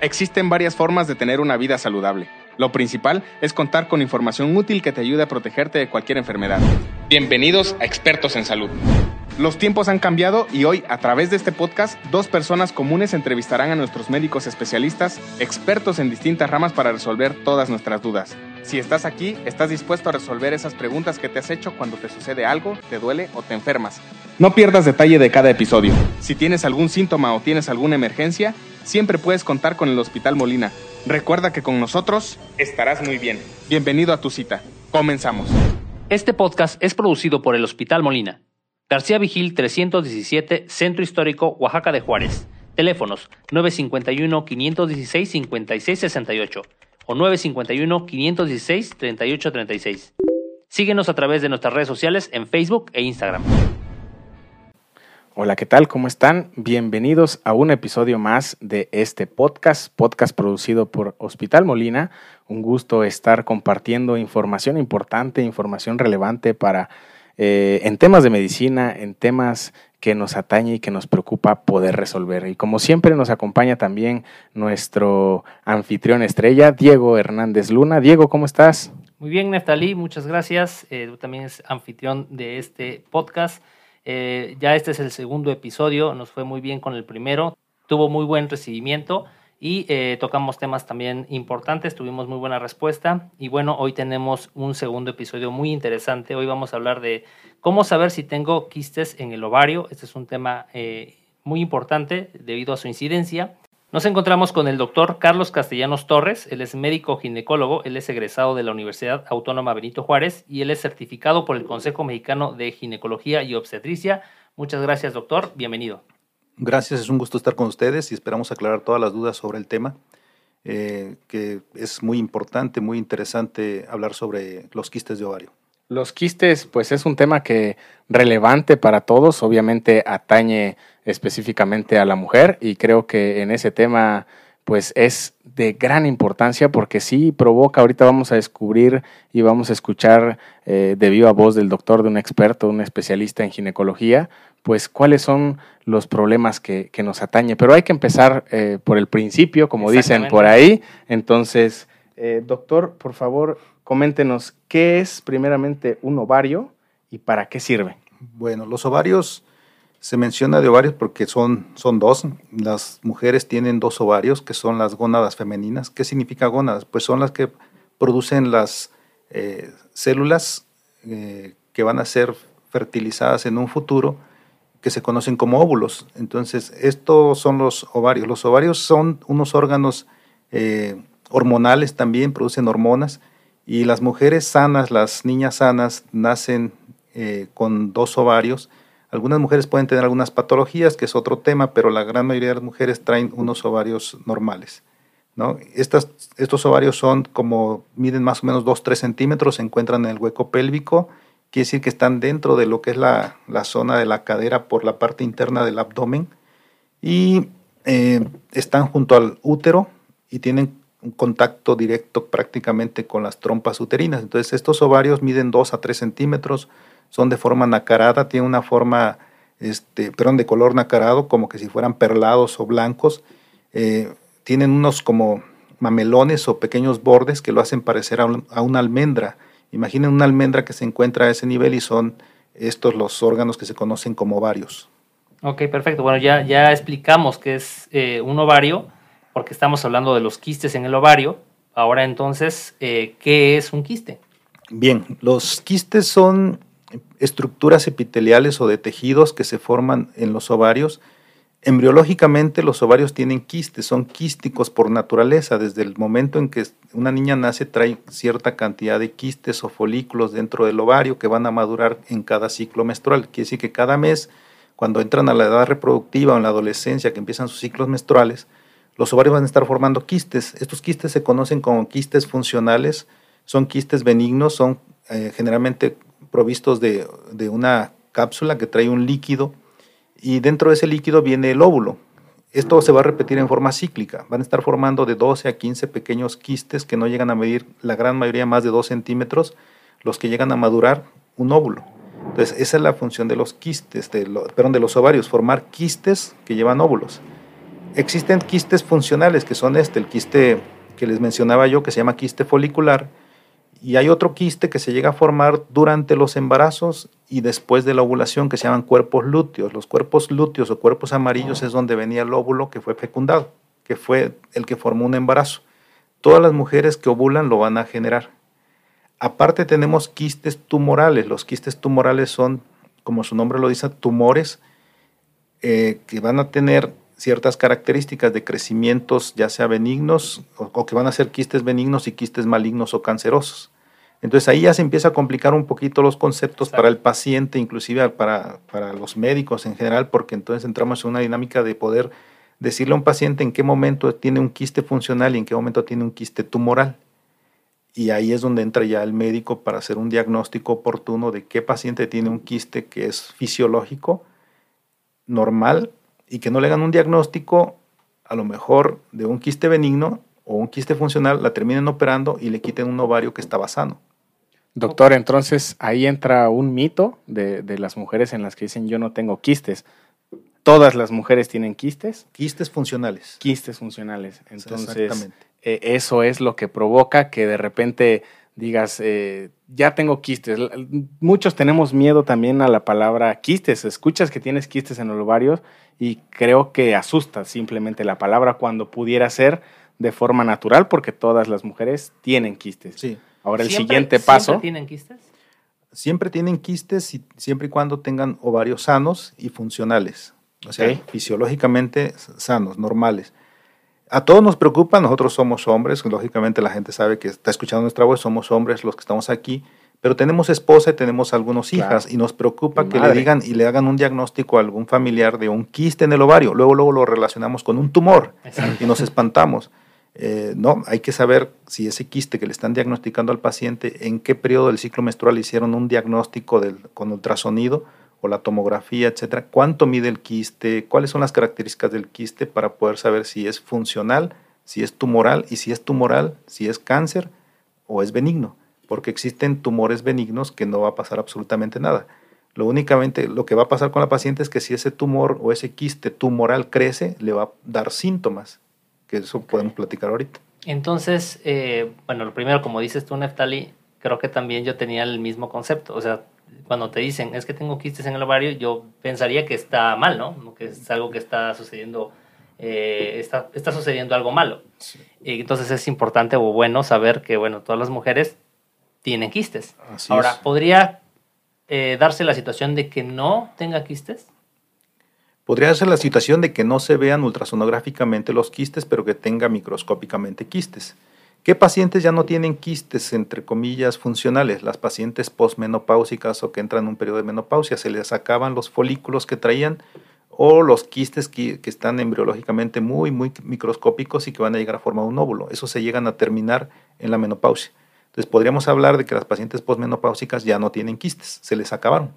Existen varias formas de tener una vida saludable. Lo principal es contar con información útil que te ayude a protegerte de cualquier enfermedad. Bienvenidos a Expertos en Salud. Los tiempos han cambiado y hoy, a través de este podcast, dos personas comunes entrevistarán a nuestros médicos especialistas, expertos en distintas ramas para resolver todas nuestras dudas. Si estás aquí, estás dispuesto a resolver esas preguntas que te has hecho cuando te sucede algo, te duele o te enfermas. No pierdas detalle de cada episodio. Si tienes algún síntoma o tienes alguna emergencia, siempre puedes contar con el Hospital Molina. Recuerda que con nosotros estarás muy bien. Bienvenido a tu cita. Comenzamos. Este podcast es producido por el Hospital Molina. García Vigil 317, Centro Histórico, Oaxaca de Juárez. Teléfonos 951-516-5668 o 951-516-3836. Síguenos a través de nuestras redes sociales en Facebook e Instagram. Hola, ¿qué tal? ¿Cómo están? Bienvenidos a un episodio más de este podcast, podcast producido por Hospital Molina. Un gusto estar compartiendo información importante, información relevante para eh, en temas de medicina, en temas que nos atañe y que nos preocupa poder resolver. Y como siempre nos acompaña también nuestro anfitrión estrella, Diego Hernández Luna. Diego, ¿cómo estás? Muy bien, Neftalí, muchas gracias. Eh, tú también es anfitrión de este podcast. Eh, ya este es el segundo episodio, nos fue muy bien con el primero, tuvo muy buen recibimiento y eh, tocamos temas también importantes, tuvimos muy buena respuesta y bueno, hoy tenemos un segundo episodio muy interesante, hoy vamos a hablar de cómo saber si tengo quistes en el ovario, este es un tema eh, muy importante debido a su incidencia nos encontramos con el doctor Carlos Castellanos Torres, él es médico ginecólogo, él es egresado de la Universidad Autónoma Benito Juárez y él es certificado por el Consejo Mexicano de Ginecología y Obstetricia. Muchas gracias, doctor, bienvenido. Gracias, es un gusto estar con ustedes y esperamos aclarar todas las dudas sobre el tema, eh, que es muy importante, muy interesante hablar sobre los quistes de ovario. Los quistes, pues es un tema que relevante para todos, obviamente atañe específicamente a la mujer y creo que en ese tema pues es de gran importancia porque sí provoca, ahorita vamos a descubrir y vamos a escuchar eh, de viva voz del doctor, de un experto, un especialista en ginecología, pues cuáles son los problemas que, que nos atañe. Pero hay que empezar eh, por el principio, como dicen por ahí. Entonces, eh, doctor, por favor, coméntenos qué es primeramente un ovario y para qué sirve. Bueno, los ovarios se menciona de ovarios porque son, son dos. Las mujeres tienen dos ovarios, que son las gónadas femeninas. ¿Qué significa gónadas? Pues son las que producen las eh, células eh, que van a ser fertilizadas en un futuro, que se conocen como óvulos. Entonces, estos son los ovarios. Los ovarios son unos órganos eh, hormonales también, producen hormonas y las mujeres sanas, las niñas sanas, nacen con dos ovarios. Algunas mujeres pueden tener algunas patologías, que es otro tema, pero la gran mayoría de las mujeres traen unos ovarios normales. ¿no? Estas, estos ovarios son como, miden más o menos 2-3 centímetros, se encuentran en el hueco pélvico, quiere decir que están dentro de lo que es la, la zona de la cadera por la parte interna del abdomen y eh, están junto al útero y tienen un contacto directo prácticamente con las trompas uterinas. Entonces estos ovarios miden 2 a 3 centímetros, son de forma nacarada, tienen una forma, este, perdón, de color nacarado, como que si fueran perlados o blancos. Eh, tienen unos como mamelones o pequeños bordes que lo hacen parecer a, a, una almendra. Imaginen una almendra que se encuentra a ese nivel y son estos los órganos que se conocen como ovarios. Ok, perfecto. Bueno, ya, ya explicamos qué es eh, un ovario porque estamos hablando de los quistes en el ovario. Ahora entonces, eh, ¿qué es un quiste? Bien, los quistes son estructuras epiteliales o de tejidos que se forman en los ovarios. Embriológicamente los ovarios tienen quistes, son quísticos por naturaleza. Desde el momento en que una niña nace trae cierta cantidad de quistes o folículos dentro del ovario que van a madurar en cada ciclo menstrual. Quiere decir que cada mes, cuando entran a la edad reproductiva o en la adolescencia, que empiezan sus ciclos menstruales, los ovarios van a estar formando quistes. Estos quistes se conocen como quistes funcionales, son quistes benignos, son eh, generalmente provistos de, una cápsula que trae un líquido y dentro de ese líquido viene el óvulo. Esto se va a repetir en forma cíclica. Van a estar formando de 12 a 15 pequeños quistes que no llegan a medir la gran mayoría más de 2 centímetros, los que llegan a madurar un óvulo. Entonces, esa es la función de los quistes, de perdón, de los ovarios, formar quistes que llevan óvulos. existen quistes funcionales, que son este, el quiste que les mencionaba yo, que se llama quiste folicular, y hay otro quiste que se llega a formar durante los embarazos y después de la ovulación, que se llaman cuerpos lúteos. Los cuerpos lúteos o cuerpos amarillos es donde venía el óvulo que fue fecundado, que fue el que formó un embarazo. Todas las mujeres que ovulan lo van a generar. Aparte tenemos quistes tumorales. Los quistes tumorales son, como su nombre lo dice, tumores eh, que van a tener ciertas características de crecimientos, ya sea benignos o, que van a ser quistes benignos y quistes malignos o cancerosos. Entonces ahí ya se empieza a complicar un poquito los conceptos para el paciente, inclusive para, para los médicos en general, porque entonces entramos en una dinámica de poder decirle a un paciente en qué momento tiene un quiste funcional y en qué momento tiene un quiste tumoral. Y ahí es donde entra ya el médico para hacer un diagnóstico oportuno de qué paciente tiene un quiste que es fisiológico, normal y que no le hagan un diagnóstico a lo mejor de un quiste benigno o un quiste funcional, la terminen operando y le quiten un ovario que estaba sano. Doctor, entonces ahí entra un mito de, las mujeres en las que dicen yo no tengo quistes. ¿Todas las mujeres tienen quistes? Quistes funcionales. Quistes funcionales. Entonces, eh, eso es lo que provoca que de repente digas, eh, ya tengo quistes. Muchos tenemos miedo también a la palabra quistes. Escuchas que tienes quistes en los ovarios y creo que asusta simplemente la palabra cuando pudiera ser de forma natural porque todas las mujeres tienen quistes. Sí. Ahora el siguiente paso. ¿Siempre tienen quistes? Siempre tienen quistes y, siempre y cuando tengan ovarios sanos y funcionales. O sea, fisiológicamente sanos, normales. A todos nos preocupa, nosotros somos hombres, lógicamente la gente sabe que está escuchando nuestra voz, somos hombres los que estamos aquí, pero tenemos esposa y tenemos algunos hijas y nos preocupa que le digan y le hagan un diagnóstico a algún familiar de un quiste en el ovario. Luego, luego lo relacionamos con un tumor y nos espantamos. Eh, no, hay que saber si ese quiste que le están diagnosticando al paciente, en qué periodo del ciclo menstrual hicieron un diagnóstico del, con ultrasonido o la tomografía, etcétera, cuánto mide el quiste, cuáles son las características del quiste para poder saber si es funcional, si es tumoral y si es tumoral, si es cáncer o es benigno, porque existen tumores benignos que no va a pasar absolutamente nada. Lo únicamente lo que va a pasar con la paciente es que si ese tumor o ese quiste tumoral crece, le va a dar síntomas, que eso podemos platicar ahorita. Entonces, eh, bueno, lo primero, como dices tú, Neftali, creo que también yo tenía el mismo concepto. O sea, cuando te dicen es que tengo quistes en el ovario, yo pensaría que está mal, ¿no? Que es algo que está sucediendo, eh, está, está sucediendo algo malo. Y entonces es importante o bueno saber que, bueno, todas las mujeres tienen quistes. Ahora, ¿podría eh, darse la situación de que no tenga quistes? Podría ser la situación de que no se vean ultrasonográficamente los quistes, pero que tenga microscópicamente quistes. ¿Qué pacientes ya no tienen quistes, entre comillas, funcionales? Las pacientes posmenopáusicas o que entran en un periodo de menopausia, se les acaban los folículos que traían o los quistes que, están embriológicamente muy, muy microscópicos y que van a llegar a formar un óvulo. Eso se llegan a terminar en la menopausia. Entonces podríamos hablar de que las pacientes posmenopáusicas ya no tienen quistes, se les acabaron.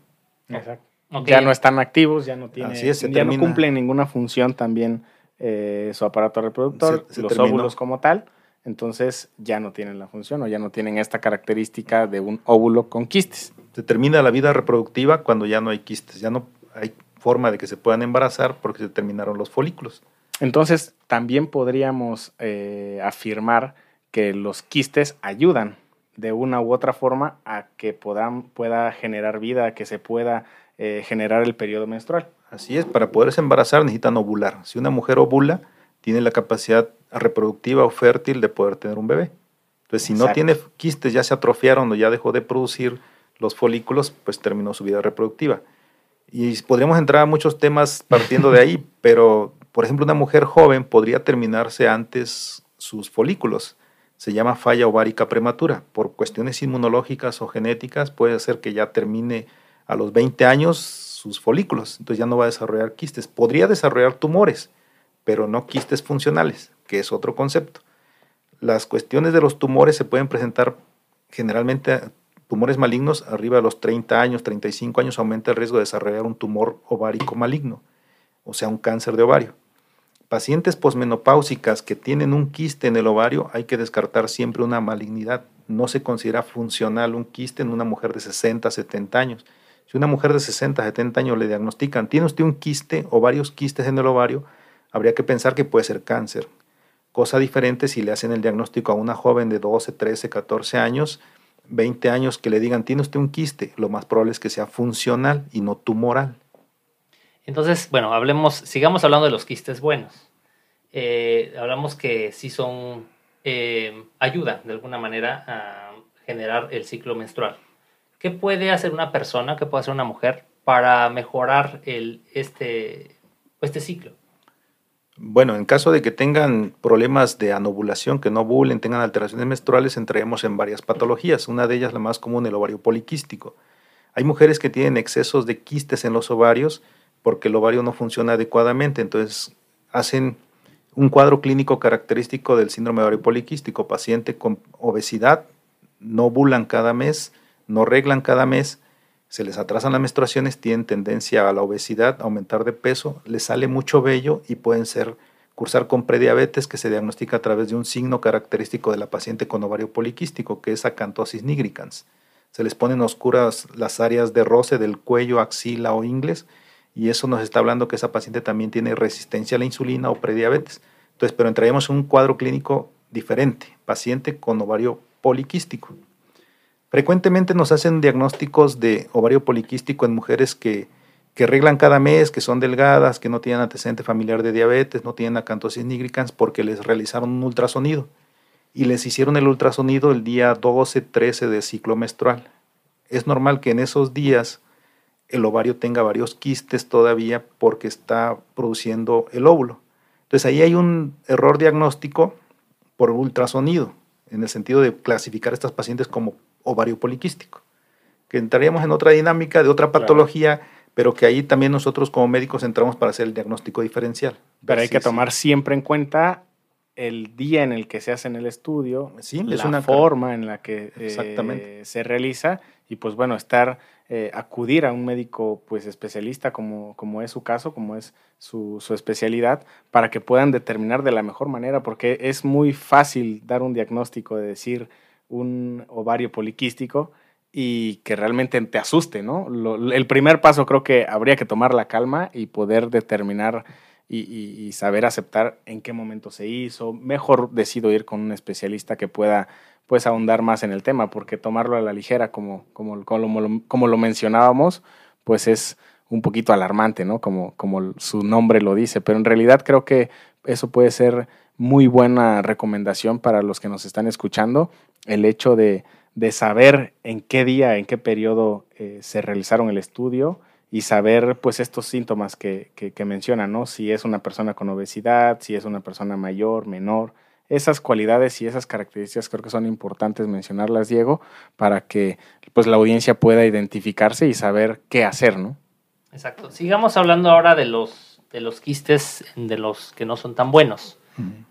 Exacto. Ya no están activos, ya no tienen, ya no cumplen ninguna función también eh, su aparato reproductor, los óvulos como tal entonces ya no tienen la función o ya no tienen esta característica de un óvulo con quistes. Se termina la vida reproductiva cuando ya no hay quistes, ya no hay forma de que se puedan embarazar porque se terminaron los folículos. Entonces también podríamos eh, afirmar que los quistes ayudan de una u otra forma a que pueda generar vida, a que se pueda eh, generar el periodo menstrual. Así es, para poderse embarazar necesitan ovular. Si una mujer ovula, tiene la capacidad reproductiva o fértil de poder tener un bebé. Entonces, si no tiene quistes, ya se atrofiaron o ya dejó de producir los folículos, pues terminó su vida reproductiva. Y podríamos entrar a muchos temas partiendo de ahí, pero, por ejemplo, una mujer joven podría terminarse antes sus folículos. Se llama falla ovárica prematura. Por cuestiones inmunológicas o genéticas puede ser que ya termine a los 20 años sus folículos. Entonces ya no va a desarrollar quistes. Podría desarrollar tumores pero no quistes funcionales, que es otro concepto. Las cuestiones de los tumores se pueden presentar generalmente tumores malignos arriba de los 30 años, 35 años aumenta el riesgo de desarrollar un tumor ovárico maligno, o sea, un cáncer de ovario. Pacientes posmenopáusicas que tienen un quiste en el ovario, hay que descartar siempre una malignidad. No se considera funcional un quiste en una mujer de 60, 70 años. Si una mujer de 60, 70 años le diagnostican, tiene usted un quiste o varios quistes en el ovario, habría que pensar que puede ser cáncer. Cosa diferente si le hacen el diagnóstico a una joven de 12, 13, 14 años, 20 años, que le digan, tiene usted un quiste, lo más probable es que sea funcional y no tumoral. Entonces, bueno, hablemos, sigamos hablando de los quistes buenos. Eh, hablamos que sí son, eh, ayudan de alguna manera a generar el ciclo menstrual. ¿Qué puede hacer una persona, qué puede hacer una mujer para mejorar este, este ciclo? Bueno, en caso de que tengan problemas de anovulación, que no ovulen, tengan alteraciones menstruales, entraremos en varias patologías. Una de ellas, la más común, el ovario poliquístico. Hay mujeres que tienen excesos de quistes en los ovarios porque el ovario no funciona adecuadamente, entonces hacen un cuadro clínico característico del síndrome de ovario poliquístico, paciente con obesidad, no ovulan cada mes, no reglan cada mes, se les atrasan las menstruaciones, tienen tendencia a la obesidad, a aumentar de peso, les sale mucho vello y pueden ser cursar con prediabetes que se diagnostica a través de un signo característico de la paciente con ovario poliquístico, que es acantosis nigricans. Se les ponen oscuras las áreas de roce del cuello, axila o ingles, y eso nos está hablando que esa paciente también tiene resistencia a la insulina o prediabetes. Entonces, pero entraríamos en un cuadro clínico diferente, paciente con ovario poliquístico. Frecuentemente nos hacen diagnósticos de ovario poliquístico en mujeres que, que arreglan cada mes, que son delgadas, que no tienen antecedente familiar de diabetes, no tienen acantosis nigricans porque les realizaron un ultrasonido y les hicieron el ultrasonido el día 12, 13 de ciclo menstrual. Es normal que en esos días el ovario tenga varios quistes todavía porque está produciendo el óvulo. Entonces ahí hay un error diagnóstico por ultrasonido, en el sentido de clasificar a estas pacientes como ovario poliquístico, que entraríamos en otra dinámica de otra patología, pero que ahí también nosotros como médicos entramos para hacer el diagnóstico diferencial. Pero hay que tomar siempre en cuenta el día en el que se hace en el estudio, sí, la una forma en la que eh, se realiza y pues bueno, estar, eh, acudir a un médico pues especialista como, como es su caso, como es su, su, especialidad, para que puedan determinar de la mejor manera, porque es muy fácil dar un diagnóstico de decir, un ovario poliquístico y que realmente te asuste, ¿no? el primer paso creo que habría que tomar la calma y poder determinar y, saber aceptar en qué momento se hizo. Mejor decido ir con un especialista que pueda pues ahondar más en el tema, porque tomarlo a la ligera, como, como, como, como lo mencionábamos, pues es un poquito alarmante, ¿no? Como, como su nombre lo dice, pero en realidad creo que eso puede ser muy buena recomendación para los que nos están escuchando, el hecho de, saber en qué día, en qué periodo eh, se realizaron el estudio y saber pues estos síntomas que, que, mencionan, ¿no? Si es una persona con obesidad, si es una persona mayor, menor, esas cualidades y esas características creo que son importantes mencionarlas, Diego, para que pues la audiencia pueda identificarse y saber qué hacer, ¿no? Exacto. Sigamos hablando ahora de los, de los quistes, de los que no son tan buenos.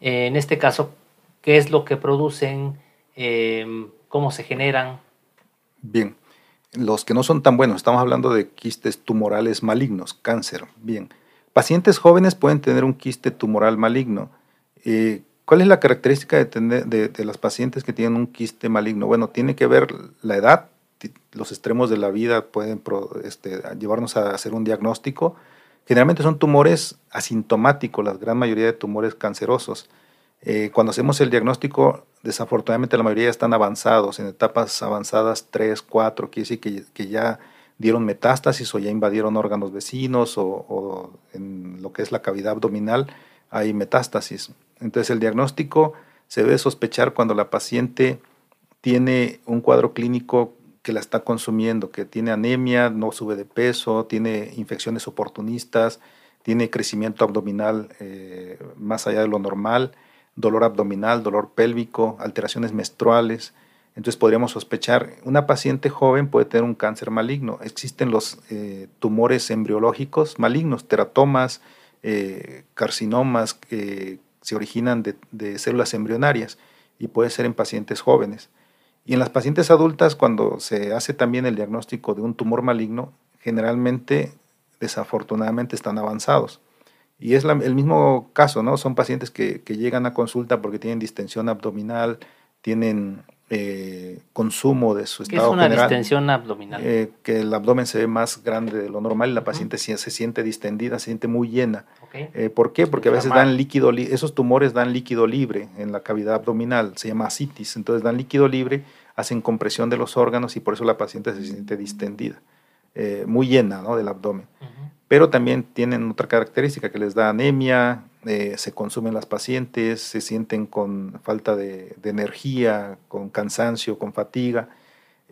Eh, en este caso, ¿qué es lo que producen? Eh, ¿Cómo se generan? Bien, los que no son tan buenos, estamos hablando de quistes tumorales malignos, cáncer. Bien, pacientes jóvenes pueden tener un quiste tumoral maligno. Eh, ¿Cuál es la característica de, las pacientes que tienen un quiste maligno? Bueno, tiene que ver la edad, los extremos de la vida pueden este, llevarnos a hacer un diagnóstico Generalmente son tumores asintomáticos, la gran mayoría de tumores cancerosos. Eh, cuando hacemos el diagnóstico, desafortunadamente la mayoría están avanzados, en etapas avanzadas 3, 4, quiere decir que, ya dieron metástasis o ya invadieron órganos vecinos o, o, en lo que es la cavidad abdominal hay metástasis. Entonces el diagnóstico se debe sospechar cuando la paciente tiene un cuadro clínico que la está consumiendo, que tiene anemia, no sube de peso, tiene infecciones oportunistas, tiene crecimiento abdominal eh, más allá de lo normal, dolor abdominal, dolor pélvico, alteraciones menstruales. Entonces podríamos sospechar, una paciente joven puede tener un cáncer maligno. Existen los eh, tumores embriológicos malignos, teratomas, eh, carcinomas que se originan de células embrionarias y puede ser en pacientes jóvenes. Y en las pacientes adultas, cuando se hace también el diagnóstico de un tumor maligno, generalmente, desafortunadamente, están avanzados. Y es el mismo caso, ¿no? Son pacientes que, llegan a consulta porque tienen distensión abdominal, tienen eh, consumo de su ¿Qué estado es una general. distensión abdominal? eh, que el abdomen se ve más grande de lo normal y la paciente se, se siente distendida, se siente muy llena. Eh, ¿Por qué? Porque a veces dan líquido, esos tumores dan líquido libre en la cavidad abdominal, se llama asitis, entonces dan líquido libre, hacen compresión de los órganos y por eso la paciente se siente distendida, eh, muy llena ¿no? del abdomen. Ujú. Pero también tienen otra característica que les da anemia, eh, se consumen las pacientes, se sienten con falta de, de energía, con cansancio, con fatiga.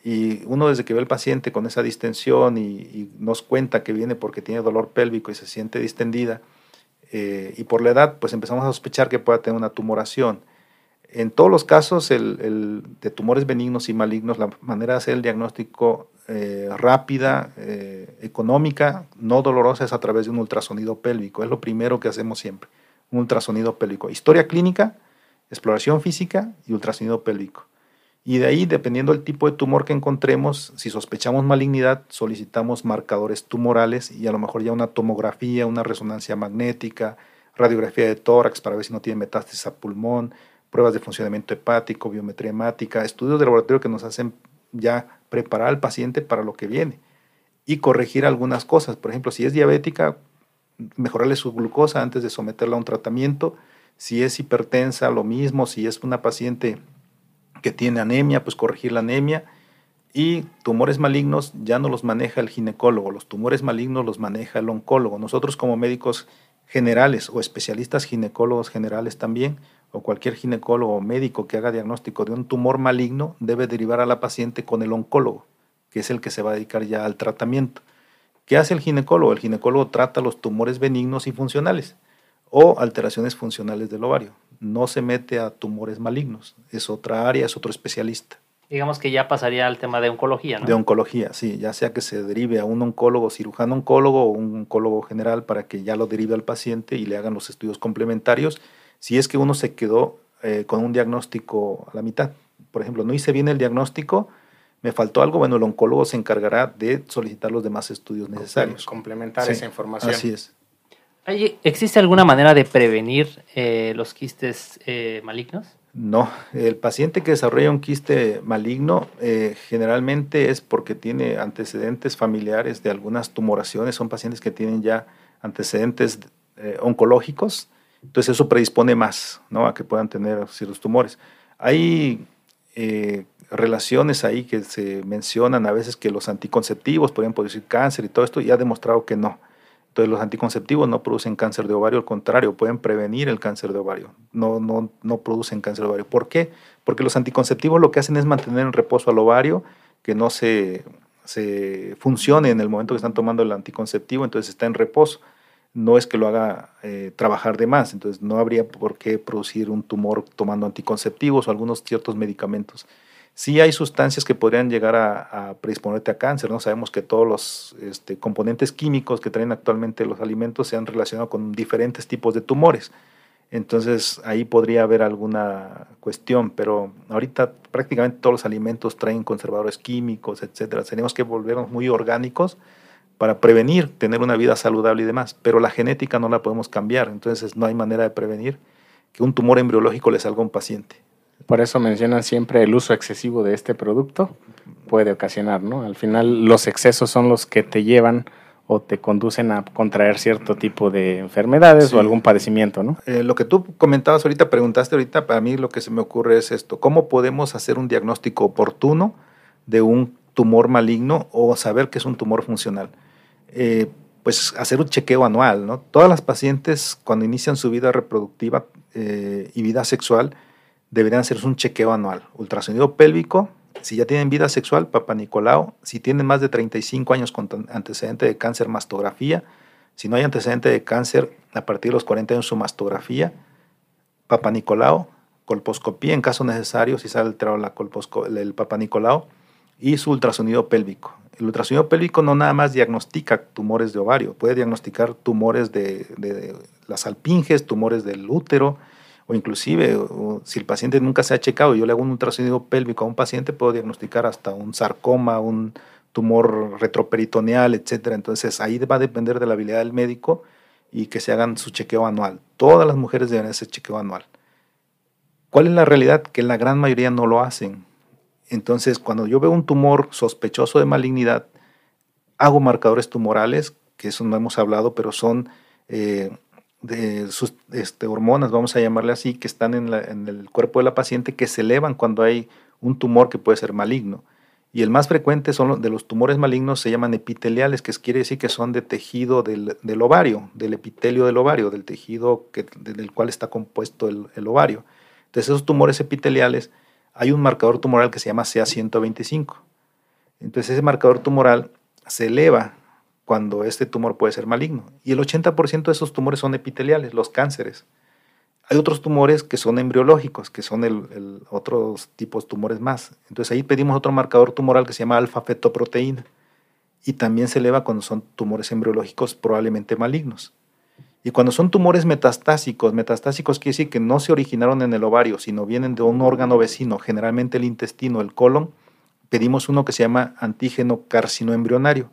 Y uno desde que ve al paciente con esa distensión y, y nos cuenta que viene porque tiene dolor pélvico y se siente distendida, eh, y por la edad, pues empezamos a sospechar que pueda tener una tumoración. En todos los casos el- de tumores benignos y malignos, la manera de hacer el diagnóstico eh, rápida, eh, económica, no dolorosa, es a través de un ultrasonido pélvico. Es lo primero que hacemos siempre, un ultrasonido pélvico. Historia clínica, exploración física y ultrasonido pélvico. Y de ahí, dependiendo del tipo de tumor que encontremos, si sospechamos malignidad, solicitamos marcadores tumorales y a lo mejor ya una tomografía, una resonancia magnética, radiografía de tórax para ver si no tiene metástasis a pulmón, pruebas de funcionamiento hepático, biometría hemática, estudios de laboratorio que nos hacen ya preparar al paciente para lo que viene y corregir algunas cosas. Por ejemplo, si es diabética, mejorarle su glucosa antes de someterla a un tratamiento. Si es hipertensa, lo mismo. Si es una paciente que tiene anemia, pues corregir la anemia. Y tumores malignos ya no los maneja el ginecólogo, los tumores malignos los maneja el oncólogo. Nosotros como médicos generales o especialistas ginecólogos generales también, o cualquier ginecólogo o médico que haga diagnóstico de un tumor maligno, debe derivar a la paciente con el oncólogo, que es el que se va a dedicar ya al tratamiento. ¿Qué hace el ginecólogo? El ginecólogo trata los tumores benignos y funcionales o alteraciones funcionales del ovario. No se mete a tumores malignos. Es otra área, es otro especialista. Digamos que ya pasaría al tema de oncología, ¿no? De oncología, sí, ya sea que se derive a un oncólogo, cirujano oncólogo o un oncólogo general para que ya lo derive al paciente y le hagan los estudios complementarios. Si es que uno se quedó eh, con un diagnóstico a la mitad, por ejemplo, no hice bien el diagnóstico, me faltó algo, bueno, el oncólogo se encargará de solicitar los demás estudios necesarios. Complementar Sí, esa información. Así es. ¿Hay- ¿Existe alguna manera de prevenir eh, los quistes eh, malignos? No, el paciente que desarrolla un quiste maligno eh, generalmente es porque tiene antecedentes familiares de algunas tumoraciones, son pacientes que tienen ya antecedentes eh, oncológicos, entonces eso predispone más a que puedan tener ciertos tumores. Hay eh, relaciones ahí que se mencionan a veces que los anticonceptivos podrían producir cáncer y todo esto, y ha demostrado que no. Entonces los anticonceptivos no producen cáncer de ovario, al contrario, pueden prevenir el cáncer de ovario, no, no, no producen cáncer de ovario. ¿Por qué? Porque los anticonceptivos lo que hacen es mantener en reposo al ovario, que no se, se funcione en el momento que están tomando el anticonceptivo, entonces está en reposo. No es que lo haga eh, trabajar de más, entonces no habría por qué producir un tumor tomando anticonceptivos o algunos ciertos medicamentos. Sí hay sustancias que podrían llegar a, predisponerte a cáncer, ¿no? Sabemos que todos los este, componentes químicos que traen actualmente los alimentos se han relacionado con diferentes tipos de tumores. Entonces ahí podría haber alguna cuestión, pero ahorita prácticamente todos los alimentos traen conservadores químicos, etcétera. Tenemos que volvernos muy orgánicos para prevenir, tener una vida saludable y demás, pero la genética no la podemos cambiar, entonces no hay manera de prevenir que un tumor embriológico le salga a un paciente. Por eso mencionan siempre el uso excesivo de este producto puede ocasionar, ¿no? Al final los excesos son los que te llevan o te conducen a contraer cierto tipo de enfermedades Sí. o algún padecimiento, ¿no? Eh, lo que tú comentabas ahorita, preguntaste ahorita, para mí lo que se me ocurre es esto, ¿cómo podemos hacer un diagnóstico oportuno de un tumor maligno o saber que es un tumor funcional? Eh, pues hacer un chequeo anual, ¿no? Todas las pacientes cuando inician su vida reproductiva eh, y vida sexual deberían hacerse un chequeo anual, ultrasonido pélvico, si ya tienen vida sexual, Papa Nicolau, si tienen más de 35 años con antecedente de cáncer, mastografía, si no hay antecedente de cáncer, a partir de los 40 años su mastografía, Papa Nicolau, colposcopía en caso necesario, si sale alterado la colposco- el, el Papa Nicolau, y su ultrasonido pélvico. El ultrasonido pélvico no nada más diagnostica tumores de ovario, puede diagnosticar tumores de, las alpinges, tumores del útero, o inclusive si el paciente nunca se ha checado yo le hago un ultrasonido pélvico a un paciente, puedo diagnosticar hasta un sarcoma, un tumor retroperitoneal, etcétera. Entonces ahí va a depender de la habilidad del médico y que se hagan su chequeo anual. Todas las mujeres deben hacer chequeo anual. ¿Cuál es la realidad? Que la gran mayoría no lo hacen. Entonces, cuando yo veo un tumor sospechoso de malignidad, hago marcadores tumorales, que eso no hemos hablado, pero son eh, de este, hormonas, vamos a llamarle así, que están en, el cuerpo de la paciente, que se elevan cuando hay un tumor que puede ser maligno. Y el más frecuente son los, de los tumores malignos, se llaman epiteliales, que quiere decir que son de tejido del, ovario, del epitelio del ovario, del tejido del cual está compuesto el, el, ovario. Entonces esos tumores epiteliales, hay un marcador tumoral que se llama CA125. Entonces ese marcador tumoral se eleva cuando este tumor puede ser maligno. Y el 80% de esos tumores son epiteliales, los cánceres. Hay otros tumores que son embriológicos, que son otros tipos de tumores más. Entonces ahí pedimos otro marcador tumoral que se llama alfa-fetoproteína. Y también se eleva cuando son tumores embriológicos probablemente malignos. Y cuando son tumores metastásicos, metastásicos quiere decir que no se originaron en el ovario, sino vienen de un órgano vecino, generalmente el intestino, el colon, pedimos uno que se llama antígeno carcinoembrionario.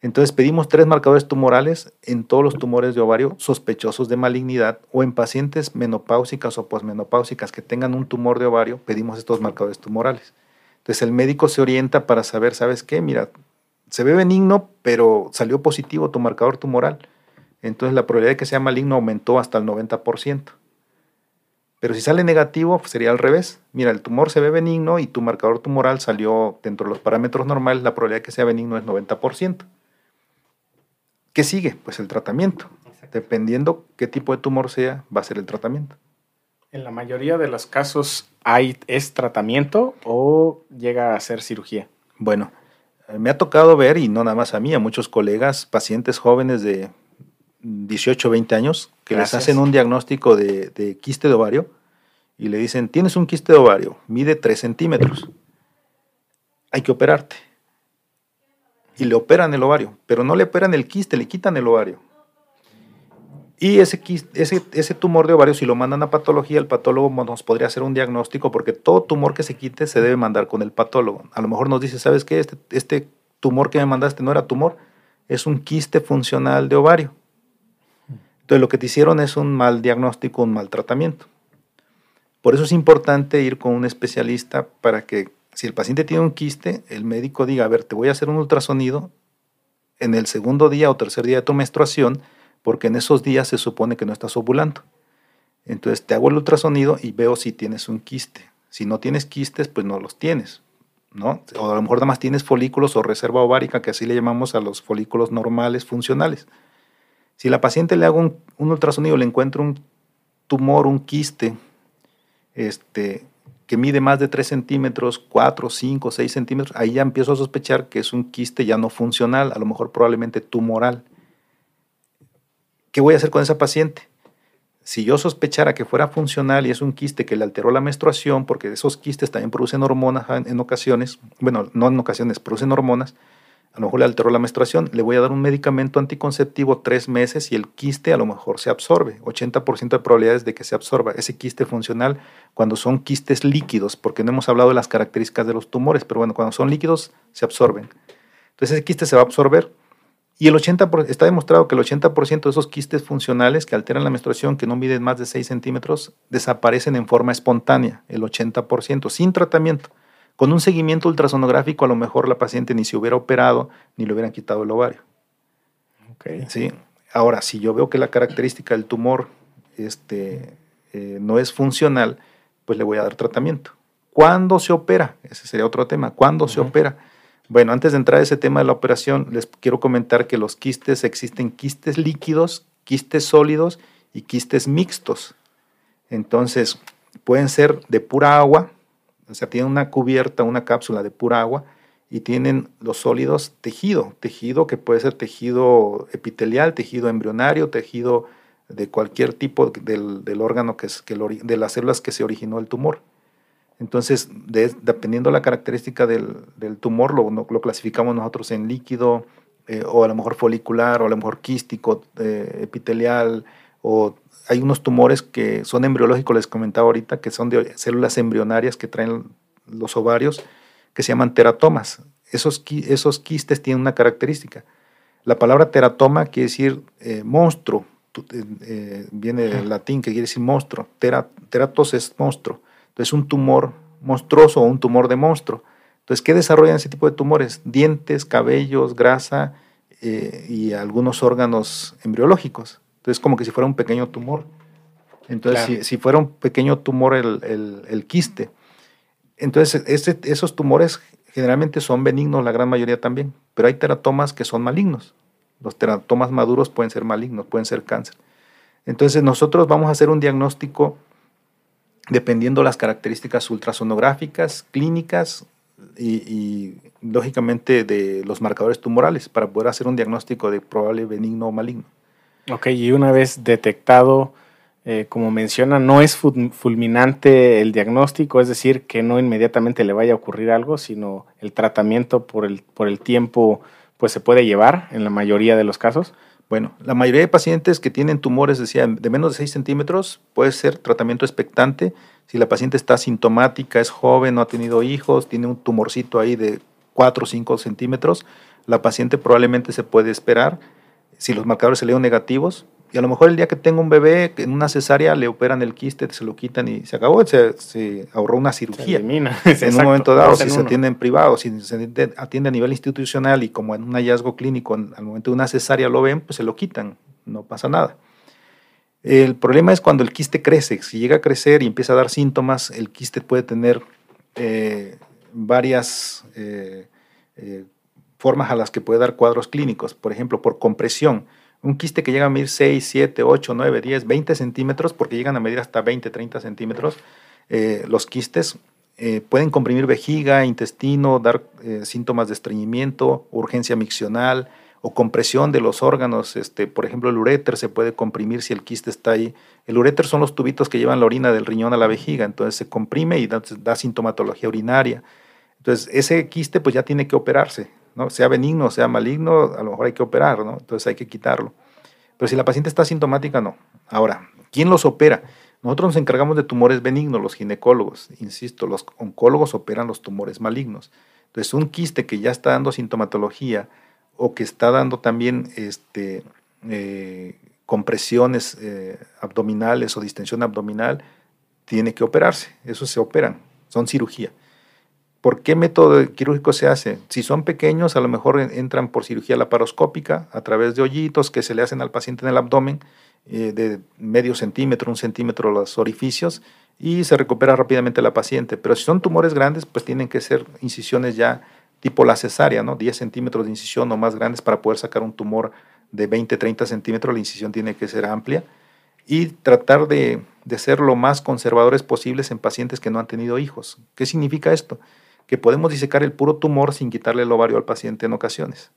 Entonces pedimos tres marcadores tumorales en todos los tumores de ovario sospechosos de malignidad o en pacientes menopáusicas o posmenopáusicas que tengan un tumor de ovario, pedimos estos marcadores tumorales. Entonces el médico se orienta para saber, ¿sabes qué? Mira, se ve benigno, pero salió positivo tu marcador tumoral. Entonces la probabilidad de que sea maligno aumentó hasta el 90%. Pero si sale negativo, pues sería al revés. Mira, el tumor se ve benigno y tu marcador tumoral salió dentro de los parámetros normales, la probabilidad de que sea benigno es 90%. ¿Qué sigue? Pues el tratamiento. Dependiendo qué tipo de tumor sea, va a ser el tratamiento. En la mayoría de los casos, ¿hay, ¿es tratamiento o llega a ser cirugía? Bueno, me ha tocado ver, y no nada más a mí, a muchos colegas, pacientes jóvenes de 18, 20 años, que Gracias. les hacen un diagnóstico de, de, quiste de ovario y le dicen, tienes un quiste de ovario, mide 3 centímetros, hay que operarte y le operan el ovario, pero no le operan el quiste, le quitan el ovario. Y ese, quiste, ese, ese tumor de ovario, si lo mandan a patología, el patólogo nos podría hacer un diagnóstico porque todo tumor que se quite se debe mandar con el patólogo. A lo mejor nos dice, ¿sabes qué? Este, este tumor que me mandaste no era tumor, es un quiste funcional de ovario. Entonces lo que te hicieron es un mal diagnóstico, un mal tratamiento. Por eso es importante ir con un especialista para que si el paciente tiene un quiste, el médico diga, a ver, te voy a hacer un ultrasonido en el segundo día o tercer día de tu menstruación, porque en esos días se supone que no estás ovulando. Entonces te hago el ultrasonido y veo si tienes un quiste. Si no tienes quistes, pues no los tienes, ¿no? O a lo mejor nada más tienes folículos o reserva ovárica, que así le llamamos a los folículos normales funcionales. Si la paciente le hago un, un ultrasonido, le encuentro un tumor, un quiste, este, que mide más de 3 centímetros, 4, 5, 6 centímetros, ahí ya empiezo a sospechar que es un quiste ya no funcional, a lo mejor probablemente tumoral. ¿Qué voy a hacer con esa paciente? Si yo sospechara que fuera funcional y es un quiste que le alteró la menstruación, porque esos quistes también producen hormonas en ocasiones, bueno, no en ocasiones, producen hormonas, a lo mejor le alteró la menstruación, le voy a dar un medicamento anticonceptivo tres meses y el quiste a lo mejor se absorbe. 80% de probabilidades de que se absorba ese quiste funcional cuando son quistes líquidos, porque no hemos hablado de las características de los tumores, pero bueno, cuando son líquidos se absorben. Entonces ese quiste se va a absorber y el 80%, está demostrado que el 80% de esos quistes funcionales que alteran la menstruación, que no miden más de 6 centímetros, desaparecen en forma espontánea, el 80%, sin tratamiento. Con un seguimiento ultrasonográfico a lo mejor la paciente ni se hubiera operado ni le hubieran quitado el ovario. Okay. ¿Sí? Ahora, si yo veo que la característica del tumor este, eh, no es funcional, pues le voy a dar tratamiento. ¿Cuándo se opera? Ese sería otro tema. ¿Cuándo uh -huh. se opera? Bueno, antes de entrar a ese tema de la operación, les quiero comentar que los quistes existen quistes líquidos, quistes sólidos y quistes mixtos. Entonces, pueden ser de pura agua, o sea, tienen una cubierta, una cápsula de pura agua y tienen los sólidos tejido, tejido que puede ser tejido epitelial, tejido embrionario, tejido de cualquier tipo del, del órgano que es, que de las células que se originó el tumor. Entonces, de, dependiendo de la característica del, del tumor, lo, lo, clasificamos nosotros en líquido, eh, o a lo mejor folicular, o a lo mejor quístico, eh, epitelial, o hay unos tumores que son embriológicos, les comentaba ahorita, que son de células embrionarias que traen los ovarios, que se llaman teratomas. Esos, esos quistes tienen una característica. La palabra teratoma quiere decir eh, monstruo, eh, viene del latín que quiere decir monstruo. Tera, teratos es monstruo. Entonces un tumor monstruoso o un tumor de monstruo. Entonces, ¿qué desarrollan ese tipo de tumores? Dientes, cabellos, grasa eh, y algunos órganos embriológicos. Entonces, como que si fuera un pequeño tumor. Entonces, si, fuera un pequeño tumor el, quiste. Entonces, esos tumores generalmente son benignos, la gran mayoría también, pero hay teratomas que son malignos. Los teratomas maduros pueden ser malignos, pueden ser cáncer. Entonces, nosotros vamos a hacer un diagnóstico dependiendo las características ultrasonográficas, clínicas y, lógicamente de los marcadores tumorales para poder hacer un diagnóstico de probable benigno o maligno. Ok, y una vez detectado, eh, como menciona, no es fulminante el diagnóstico, es decir, que no inmediatamente le vaya a ocurrir algo, sino el tratamiento por el, por el tiempo pues se puede llevar en la mayoría de los casos. Bueno, la mayoría de pacientes que tienen tumores, decía, de menos de 6 centímetros, puede ser tratamiento expectante. Si la paciente está sintomática, es joven, no ha tenido hijos, tiene un tumorcito ahí de 4 o 5 centímetros, la paciente probablemente se puede esperar. Si los marcadores salieron negativos, y a lo mejor el día que tenga un bebé, en una cesárea le operan el quiste, se lo quitan y se acabó, se, ahorró una cirugía. en un momento dado, si se atiende en privado, si se atiende a nivel institucional y como en un hallazgo clínico, al momento de una cesárea lo ven, pues se lo quitan, no pasa nada. El problema es cuando el quiste crece. Si llega a crecer y empieza a dar síntomas, el quiste puede tener eh, varias eh, eh, formas a las que puede dar cuadros clínicos. Por ejemplo, por compresión un quiste que llega a medir 6, 7, 8, 9, 10, 20 centímetros, porque llegan a medir hasta 20, 30 centímetros, eh, los quistes eh, pueden comprimir vejiga, intestino, dar eh, síntomas de estreñimiento, urgencia miccional o compresión de los órganos. Este, por ejemplo, el uréter se puede comprimir si el quiste está ahí. El uréter son los tubitos que llevan la orina del riñón a la vejiga, entonces se comprime y da, da sintomatología urinaria. Entonces, ese quiste pues ya tiene que operarse. ¿No? Sea benigno, sea maligno, a lo mejor hay que operar. Entonces hay que quitarlo. Pero si la paciente está sintomática, no. Ahora, ¿quién los opera? Nosotros nos encargamos de tumores benignos, los ginecólogos. Insisto, los oncólogos operan los tumores malignos. Entonces, un quiste que ya está dando sintomatología o que está dando también este, eh, compresiones eh, abdominales o distensión abdominal, tiene que operarse. Eso se operan, son cirugía. ¿Por qué método quirúrgico se hace? Si son pequeños, a lo mejor entran por cirugía laparoscópica a través de hoyitos que se le hacen al paciente en el abdomen eh, de medio centímetro, un centímetro los orificios y se recupera rápidamente la paciente. Pero si son tumores grandes, pues tienen que ser incisiones ya tipo la cesárea, ¿no? 10 centímetros de incisión o más grandes para poder sacar un tumor de 20, 30 centímetros. La incisión tiene que ser amplia y tratar de, de ser lo más conservadores posibles en pacientes que no han tenido hijos. ¿Qué significa esto? Que podemos disecar el puro tumor sin quitarle el ovario al paciente en ocasiones.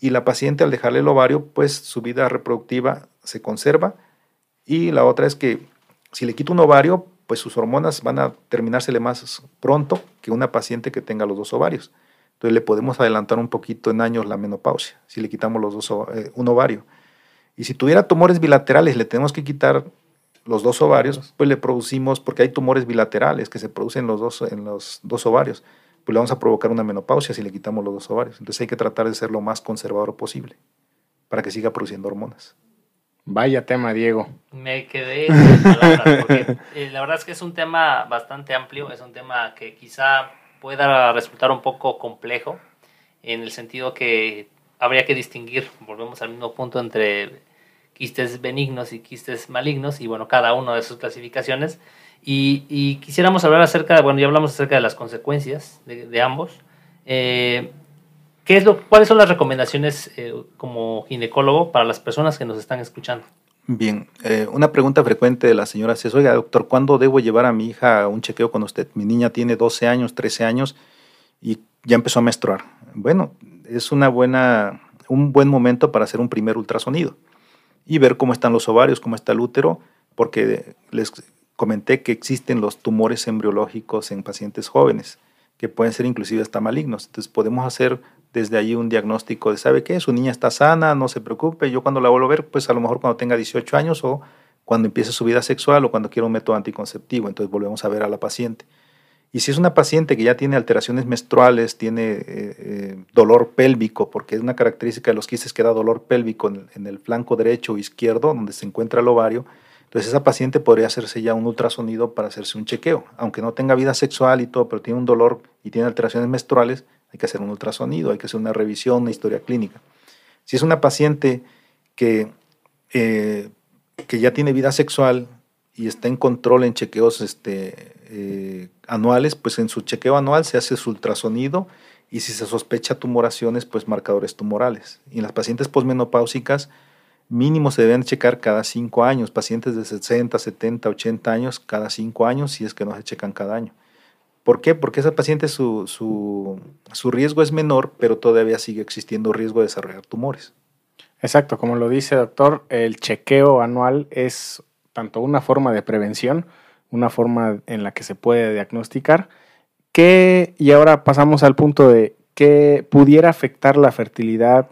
Y la paciente al dejarle el ovario, pues su vida reproductiva se conserva. Y la otra es que si le quito un ovario, pues sus hormonas van a terminársele más pronto que una paciente que tenga los dos ovarios. Entonces le podemos adelantar un poquito en años la menopausia si le quitamos los dos, eh, un ovario. Y si tuviera tumores bilaterales, le tenemos que quitar los dos ovarios, pues le producimos, porque hay tumores bilaterales que se producen en los dos, en los dos ovarios, pues le vamos a provocar una menopausia si le quitamos los dos ovarios. Entonces hay que tratar de ser lo más conservador posible para que siga produciendo hormonas. Vaya tema, Diego. Me quedé sin palabras, porque eh, la verdad es que es un tema bastante amplio, es un tema que quizá pueda resultar un poco complejo, en el sentido que habría que distinguir, volvemos al mismo punto entre quistes benignos y quistes malignos, y bueno, cada uno de sus clasificaciones. Y, quisiéramos hablar acerca, de, bueno, ya hablamos acerca de las consecuencias de, ambos. Eh, ¿qué es lo, ¿Cuáles son las recomendaciones eh, como ginecólogo para las personas que nos están escuchando? Bien, eh, una pregunta frecuente de la señora es, oiga, doctor, ¿cuándo debo llevar a mi hija a un chequeo con usted? Mi niña tiene 12 años, 13 años y ya empezó a menstruar. Bueno, es una buena, un buen momento para hacer un primer ultrasonido y ver cómo están los ovarios, cómo está el útero, porque les comenté que existen los tumores embriológicos en pacientes jóvenes, que pueden ser inclusive hasta malignos. Entonces podemos hacer desde allí un diagnóstico de, ¿sabe qué? Su niña está sana, no se preocupe, yo cuando la vuelvo a ver, pues a lo mejor cuando tenga 18 años o cuando empiece su vida sexual o cuando quiera un método anticonceptivo, entonces volvemos a ver a la paciente. Y si es una paciente que ya tiene alteraciones menstruales, tiene eh, eh, dolor pélvico, porque es una característica de los quistes que da dolor pélvico en, el flanco derecho o izquierdo, donde se encuentra el ovario, Entonces esa paciente podría hacerse ya un ultrasonido para hacerse un chequeo. Aunque no tenga vida sexual y todo, pero tiene un dolor y tiene alteraciones menstruales, hay que hacer un ultrasonido, hay que hacer una revisión, una historia clínica. Si es una paciente que, eh, que ya tiene vida sexual y está en control en chequeos este, eh, anuales, pues en su chequeo anual se hace su ultrasonido y si se sospecha tumoraciones, pues marcadores tumorales. Y en las pacientes posmenopáusicas, mínimo se deben checar cada cinco años, pacientes de 60, 70, 80 años, cada cinco años, si es que no se checan cada año. ¿Por qué? Porque esa paciente su, su, su riesgo es menor, pero todavía sigue existiendo riesgo de desarrollar tumores. Exacto, como lo dice doctor, el chequeo anual es tanto una forma de prevención, una forma en la que se puede diagnosticar, y ahora pasamos al punto de que pudiera afectar la fertilidad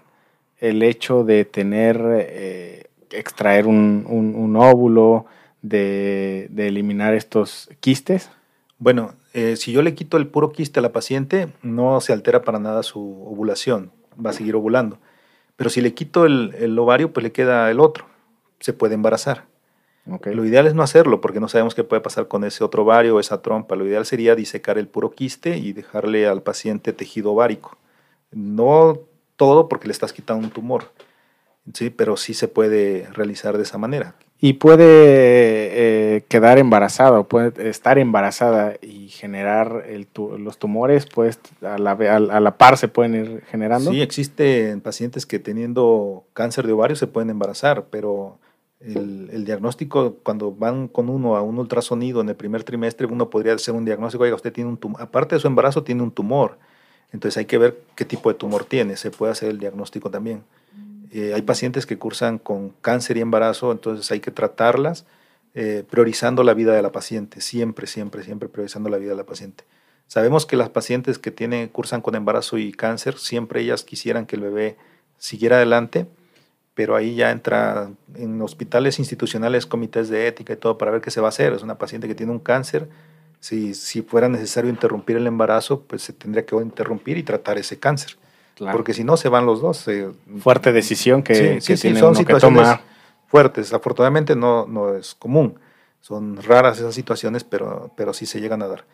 el hecho de tener, eh, extraer un, óvulo, de, eliminar estos quistes? Bueno, eh, si yo le quito el puro quiste a la paciente, no se altera para nada su ovulación, va a seguir ovulando. Pero si le quito el ovario, pues le queda el otro, se puede embarazar. Lo ideal es no hacerlo porque no sabemos qué puede pasar con ese otro ovario o esa trompa. Lo ideal sería disecar el puro quiste y dejarle al paciente tejido ovárico. No todo porque le estás quitando un tumor, sí, pero sí se puede realizar de esa manera. Y puede eh, quedar embarazada o puede estar embarazada y generar los tumores, pues a la, a la par se pueden ir generando. Sí, existen pacientes que teniendo cáncer de ovario se pueden embarazar, pero el, diagnóstico, cuando van con uno a un ultrasonido en el primer trimestre, uno podría hacer un diagnóstico, oiga, usted tiene un tumor, aparte de su embarazo, tiene un tumor. Entonces hay que ver qué tipo de tumor tiene, se puede hacer el diagnóstico también. Eh, hay pacientes que cursan con cáncer y embarazo, entonces hay que tratarlas eh, priorizando la vida de la paciente, siempre, siempre, siempre priorizando la vida de la paciente. Sabemos que las pacientes que tienen, cursan con embarazo y cáncer, siempre ellas quisieran que el bebé siguiera adelante, pero ahí ya entra en hospitales institucionales, comités de ética y todo para ver qué se va a hacer. Es una paciente que tiene un cáncer. Si, si fuera necesario interrumpir el embarazo, pues se tendría que interrumpir y tratar ese cáncer. Porque si no, se van los dos. Fuerte decisión que, sí, sí, son situaciones fuertes. Afortunadamente no, no es común. Son raras esas situaciones, pero, pero sí se llegan a dar.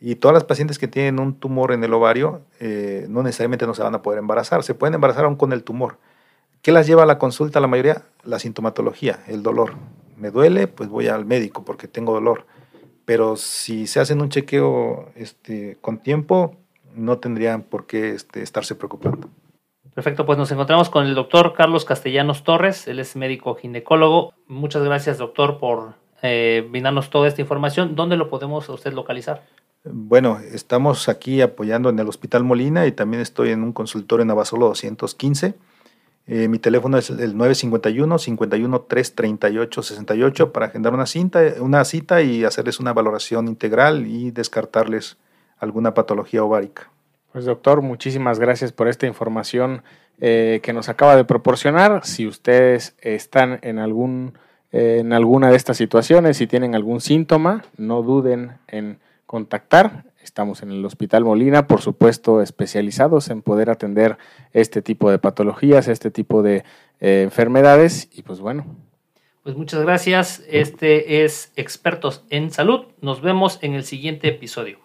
Y todas las pacientes que tienen un tumor en el ovario eh, no necesariamente no se van a poder embarazar. Se pueden embarazar aún con el tumor ¿Qué las lleva a la consulta la mayoría? La sintomatología, el dolor. Me duele, pues voy al médico porque tengo dolor. Pero si se hacen un chequeo este, con tiempo, no tendrían por qué este, estarse preocupando. Perfecto, pues nos encontramos con el doctor Carlos Castellanos Torres, él es médico ginecólogo. Muchas gracias, doctor, por eh, brindarnos toda esta información. ¿Dónde lo podemos usted localizar? Bueno, estamos aquí apoyando en el Hospital Molina y también estoy en un consultorio en Abasolo 215 eh, mi teléfono es el 951 51 338 68 para agendar una, cinta, una cita y hacerles una valoración integral y descartarles alguna patología ovárica. Pues doctor, muchísimas gracias por esta información eh, que nos acaba de proporcionar. Si ustedes están en, algún, eh, en alguna de estas situaciones, si tienen algún síntoma, no duden en contactar. Estamos en el Hospital Molina, por supuesto, especializados en poder atender este tipo de patologías, este tipo de eh, enfermedades. Y pues bueno. Pues muchas gracias. Este es Expertos en Salud. Nos vemos en el siguiente episodio.